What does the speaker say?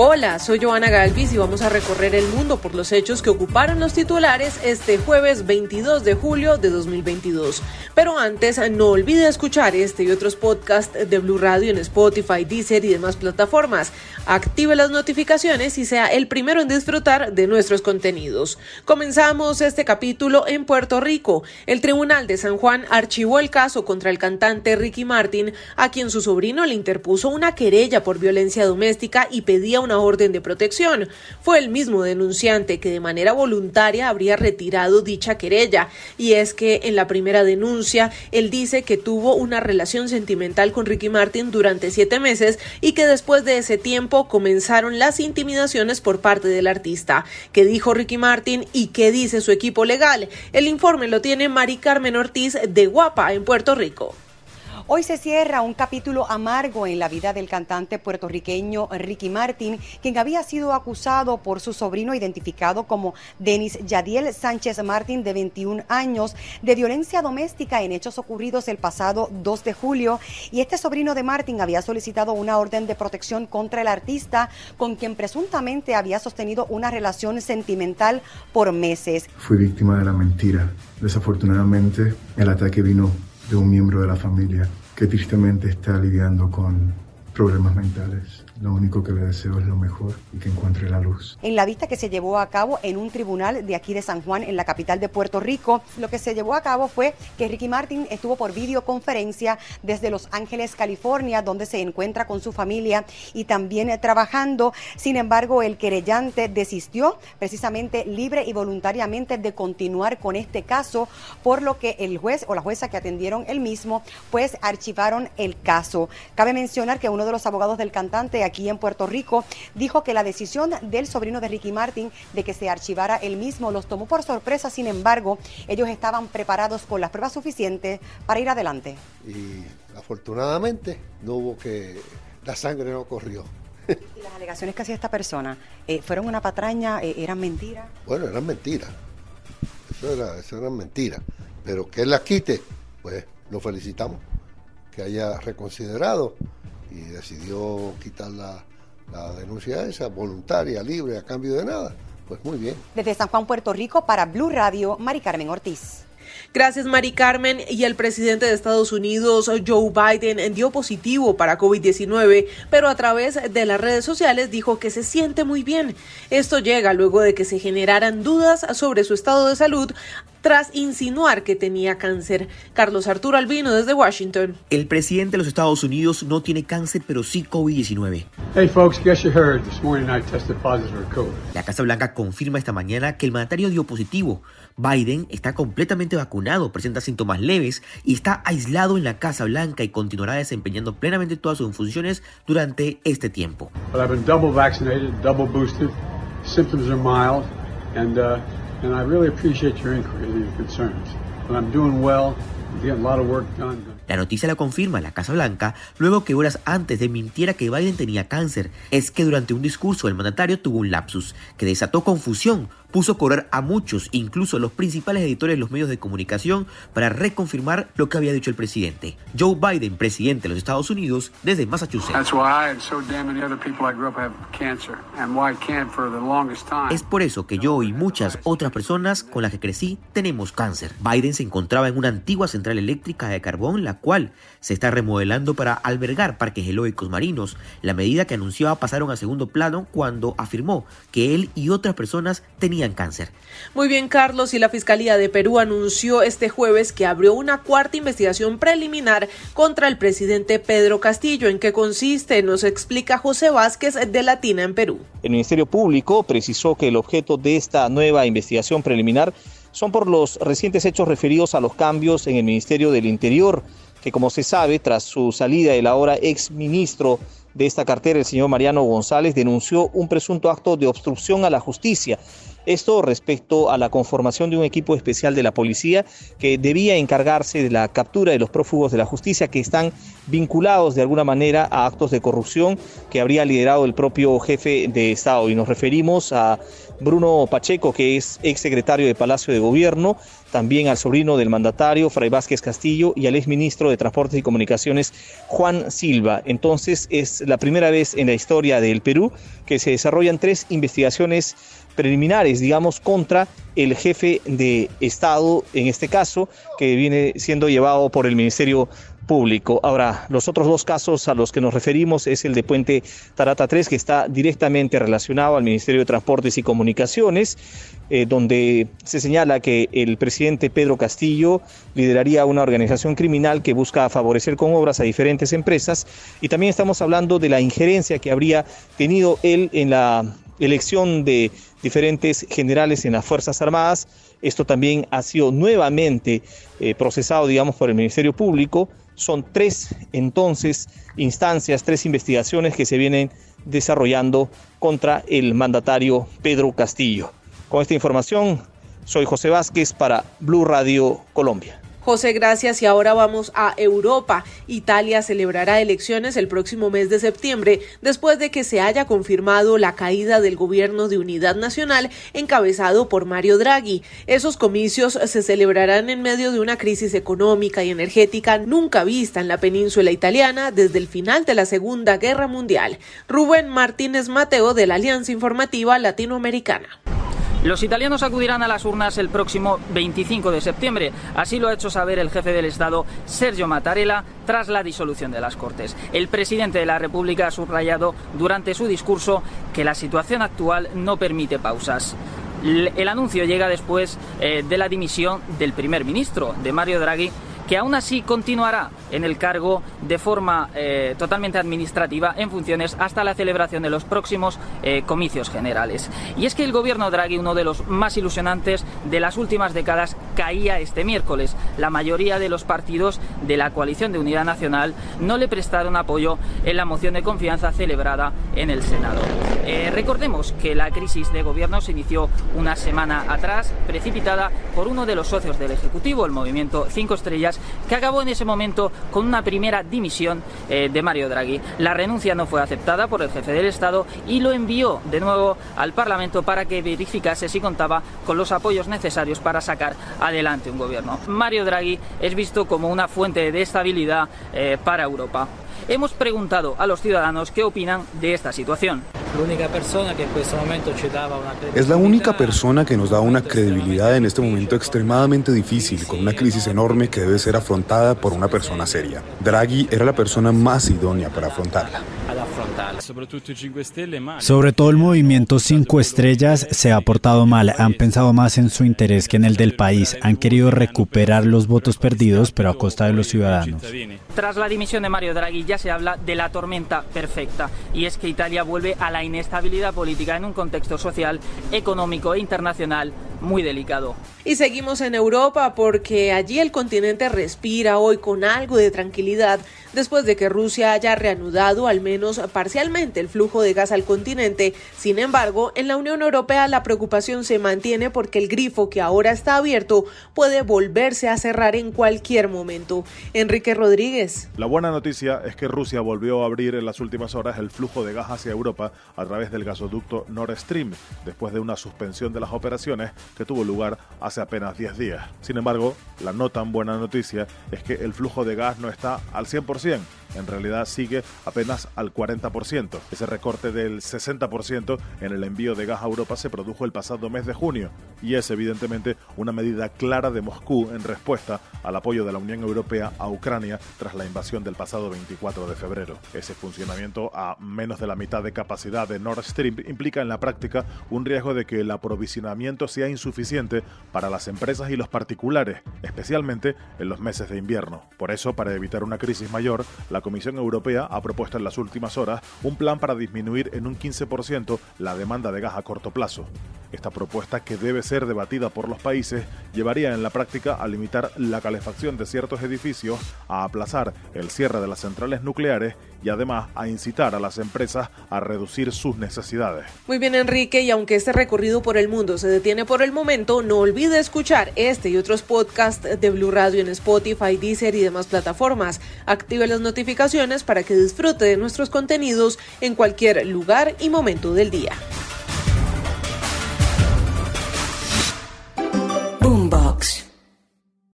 Hola, soy Joana Galvis y vamos a recorrer el mundo por los hechos que ocuparon los titulares este jueves 22 de julio de 2022. Pero antes, no olvide escuchar este y otros podcasts de Blue Radio en Spotify, Deezer y demás plataformas. Active las notificaciones y sea el primero en disfrutar de nuestros contenidos. Comenzamos este capítulo en Puerto Rico. El Tribunal de San Juan archivó el caso contra el cantante Ricky Martin, a quien su sobrino le interpuso una querella por violencia doméstica y pedía una orden de protección. Fue el mismo denunciante que de manera voluntaria habría retirado dicha querella. Y es que en la primera denuncia él dice que tuvo una relación sentimental con Ricky Martin durante siete meses y que después de ese tiempo comenzaron las intimidaciones por parte del artista. ¿Qué dijo Ricky Martin y qué dice su equipo legal? El informe lo tiene Mari Carmen Ortiz de Guapa en Puerto Rico. Hoy se cierra un capítulo amargo en la vida del cantante puertorriqueño Ricky Martin, quien había sido acusado por su sobrino identificado como Denis Yadiel Sánchez Martin, de 21 años, de violencia doméstica en hechos ocurridos el pasado 2 de julio. Y este sobrino de Martin había solicitado una orden de protección contra el artista, con quien presuntamente había sostenido una relación sentimental por meses. Fui víctima de la mentira. Desafortunadamente, el ataque vino de un miembro de la familia que tristemente está lidiando con problemas mentales. Lo único que le deseo es lo mejor y que encuentre la luz. En la vista que se llevó a cabo en un tribunal de aquí de San Juan, en la capital de Puerto Rico, lo que se llevó a cabo fue que Ricky Martin estuvo por videoconferencia desde Los Ángeles, California, donde se encuentra con su familia y también trabajando. Sin embargo, el querellante desistió precisamente libre y voluntariamente de continuar con este caso, por lo que el juez o la jueza que atendieron el mismo, pues archivaron el caso. Cabe mencionar que uno de los abogados del cantante aquí en Puerto Rico, dijo que la decisión del sobrino de Ricky Martin de que se archivara el mismo los tomó por sorpresa, sin embargo, ellos estaban preparados con las pruebas suficientes para ir adelante. Y afortunadamente no hubo que, la sangre no corrió. ¿Y las alegaciones que hacía esta persona eh, fueron una patraña, eh, eran mentiras? Bueno, eran mentiras. Eso, era, eso eran mentiras. Pero que él las quite, pues lo felicitamos. Que haya reconsiderado y decidió quitar la, la denuncia esa, voluntaria, libre, a cambio de nada. Pues muy bien. Desde San Juan, Puerto Rico, para Blue Radio, Mari Carmen Ortiz. Gracias, Mari Carmen. Y el presidente de Estados Unidos, Joe Biden, dio positivo para COVID-19, pero a través de las redes sociales dijo que se siente muy bien. Esto llega luego de que se generaran dudas sobre su estado de salud tras insinuar que tenía cáncer. Carlos Arturo Albino desde Washington. El presidente de los Estados Unidos no tiene cáncer, pero sí COVID-19. Hey folks, guess you heard this morning I tested positive for COVID. La Casa Blanca confirma esta mañana que el mandatario dio positivo. Biden está completamente vacunado, presenta síntomas leves y está aislado en la Casa Blanca y continuará desempeñando plenamente todas sus funciones durante este tiempo. But I've been double vaccinated, double boosted. Symptoms are mild and uh, and I really appreciate your inquiry and concerns. But I'm doing well. I'm getting a lot of work done. La noticia la confirma la Casa Blanca luego que horas antes de mintiera que Biden tenía cáncer. Es que durante un discurso el mandatario tuvo un lapsus que desató confusión, puso a correr a muchos, incluso a los principales editores de los medios de comunicación, para reconfirmar lo que había dicho el presidente. Joe Biden, presidente de los Estados Unidos, desde Massachusetts. Es por eso que yo y muchas otras personas con las que crecí tenemos cáncer. Biden se encontraba en una antigua central eléctrica de carbón, la cual se está remodelando para albergar parques eológicos marinos. La medida que anunciaba pasaron a segundo plano cuando afirmó que él y otras personas tenían cáncer. Muy bien, Carlos, y la Fiscalía de Perú anunció este jueves que abrió una cuarta investigación preliminar contra el presidente Pedro Castillo. ¿En qué consiste? Nos explica José Vázquez de Latina en Perú. El Ministerio Público precisó que el objeto de esta nueva investigación preliminar son por los recientes hechos referidos a los cambios en el Ministerio del Interior, que como se sabe, tras su salida el ahora ex ministro de esta cartera, el señor Mariano González, denunció un presunto acto de obstrucción a la justicia. Esto respecto a la conformación de un equipo especial de la policía que debía encargarse de la captura de los prófugos de la justicia que están vinculados de alguna manera a actos de corrupción que habría liderado el propio jefe de Estado. Y nos referimos a Bruno Pacheco, que es ex secretario de Palacio de Gobierno, también al sobrino del mandatario, Fray Vázquez Castillo, y al exministro de Transportes y Comunicaciones, Juan Silva. Entonces es es la primera vez en la historia del Perú que se desarrollan tres investigaciones preliminares, digamos, contra el jefe de Estado, en este caso, que viene siendo llevado por el Ministerio Público. Ahora, los otros dos casos a los que nos referimos es el de Puente Tarata 3, que está directamente relacionado al Ministerio de Transportes y Comunicaciones, eh, donde se señala que el presidente Pedro Castillo lideraría una organización criminal que busca favorecer con obras a diferentes empresas. Y también estamos hablando de la injerencia que habría tenido él en la elección de diferentes generales en las Fuerzas Armadas. Esto también ha sido nuevamente eh, procesado, digamos, por el Ministerio Público. Son tres, entonces, instancias, tres investigaciones que se vienen desarrollando contra el mandatario Pedro Castillo. Con esta información, soy José Vázquez para Blue Radio Colombia. José, gracias. Y ahora vamos a Europa. Italia celebrará elecciones el próximo mes de septiembre, después de que se haya confirmado la caída del gobierno de unidad nacional encabezado por Mario Draghi. Esos comicios se celebrarán en medio de una crisis económica y energética nunca vista en la península italiana desde el final de la Segunda Guerra Mundial. Rubén Martínez Mateo de la Alianza Informativa Latinoamericana. Los italianos acudirán a las urnas el próximo 25 de septiembre. Así lo ha hecho saber el jefe del Estado, Sergio Mattarella, tras la disolución de las Cortes. El presidente de la República ha subrayado durante su discurso que la situación actual no permite pausas. El anuncio llega después eh, de la dimisión del primer ministro, de Mario Draghi, que aún así continuará en el cargo de forma eh, totalmente administrativa en funciones hasta la celebración de los próximos eh, comicios generales. Y es que el gobierno Draghi, uno de los más ilusionantes de las últimas décadas, caía este miércoles. La mayoría de los partidos de la coalición de unidad nacional no le prestaron apoyo en la moción de confianza celebrada en el Senado. Eh, recordemos que la crisis de gobierno se inició una semana atrás, precipitada por uno de los socios del Ejecutivo, el movimiento Cinco Estrellas, que acabó en ese momento con una primera dimisión eh, de Mario Draghi. La renuncia no fue aceptada por el jefe del Estado y lo envió de nuevo al Parlamento para que verificase si contaba con los apoyos necesarios para sacar adelante un gobierno. Mario Draghi es visto como una fuente de estabilidad eh, para Europa. Hemos preguntado a los ciudadanos qué opinan de esta situación. Es la única persona que nos da una credibilidad en este momento extremadamente difícil, con una crisis enorme que debe ser afrontada por una persona seria. Draghi era la persona más idónea para afrontarla. Sobre todo el movimiento Cinco Estrellas se ha portado mal, han pensado más en su interés que en el del país, han querido recuperar los votos perdidos, pero a costa de los ciudadanos. Tras la dimisión de Mario Draghi ya se habla de la tormenta perfecta, y es que Italia vuelve a la inestabilidad política en un contexto social, económico e internacional muy delicado. Y seguimos en Europa porque allí el continente respira hoy con algo de tranquilidad después de que Rusia haya reanudado al menos parcialmente el flujo de gas al continente. Sin embargo, en la Unión Europea la preocupación se mantiene porque el grifo que ahora está abierto puede volverse a cerrar en cualquier momento. Enrique Rodríguez. La buena noticia es que Rusia volvió a abrir en las últimas horas el flujo de gas hacia Europa a través del gasoducto Nord Stream, después de una suspensión de las operaciones que tuvo lugar hace apenas 10 días. Sin embargo, la no tan buena noticia es que el flujo de gas no está al 100%, 100% en realidad sigue apenas al 40%. Ese recorte del 60% en el envío de gas a Europa se produjo el pasado mes de junio y es evidentemente una medida clara de Moscú en respuesta al apoyo de la Unión Europea a Ucrania tras la invasión del pasado 24 de febrero. Ese funcionamiento a menos de la mitad de capacidad de Nord Stream implica en la práctica un riesgo de que el aprovisionamiento sea insuficiente para las empresas y los particulares, especialmente en los meses de invierno. Por eso, para evitar una crisis mayor, la Comisión Europea ha propuesto en las últimas horas un plan para disminuir en un 15% la demanda de gas a corto plazo. Esta propuesta, que debe ser debatida por los países, llevaría en la práctica a limitar la calefacción de ciertos edificios, a aplazar el cierre de las centrales nucleares y además a incitar a las empresas a reducir sus necesidades. Muy bien, Enrique, y aunque este recorrido por el mundo se detiene por el momento, no olvide escuchar este y otros podcasts de Blue Radio en Spotify, Deezer y demás plataformas. Active las notificaciones para que disfrute de nuestros contenidos en cualquier lugar y momento del día.